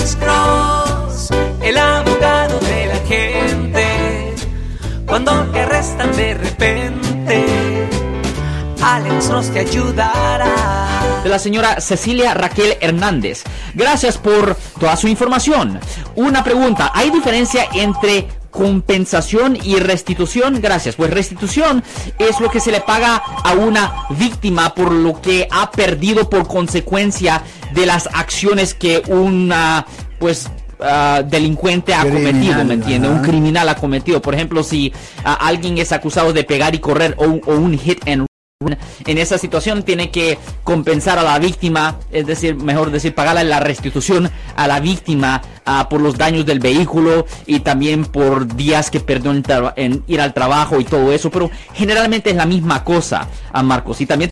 Alex Cross, el abogado de la gente. Cuando te arrestan de repente, Alex Cross te ayudará. de la señora Cecilia Raquel Hernández. Gracias por toda su información. Una pregunta, ¿hay diferencia entre compensación y restitución? Gracias. Pues restitución es lo que se le paga a una víctima por lo que ha perdido por consecuencia de las acciones que una pues ah, delincuente ha Criminal, cometido, ¿me entiende? Un criminal ha cometido. Por ejemplo, si ah, alguien es acusado de pegar y correr o, un- o un hit and en esa situación tiene que compensar a la víctima, es decir, mejor decir, pagarle la restitución a la víctima ah, por los daños del vehículo y también por días que perdió en, en ir al trabajo y todo eso, pero generalmente es la misma cosa, a Marcos. Y también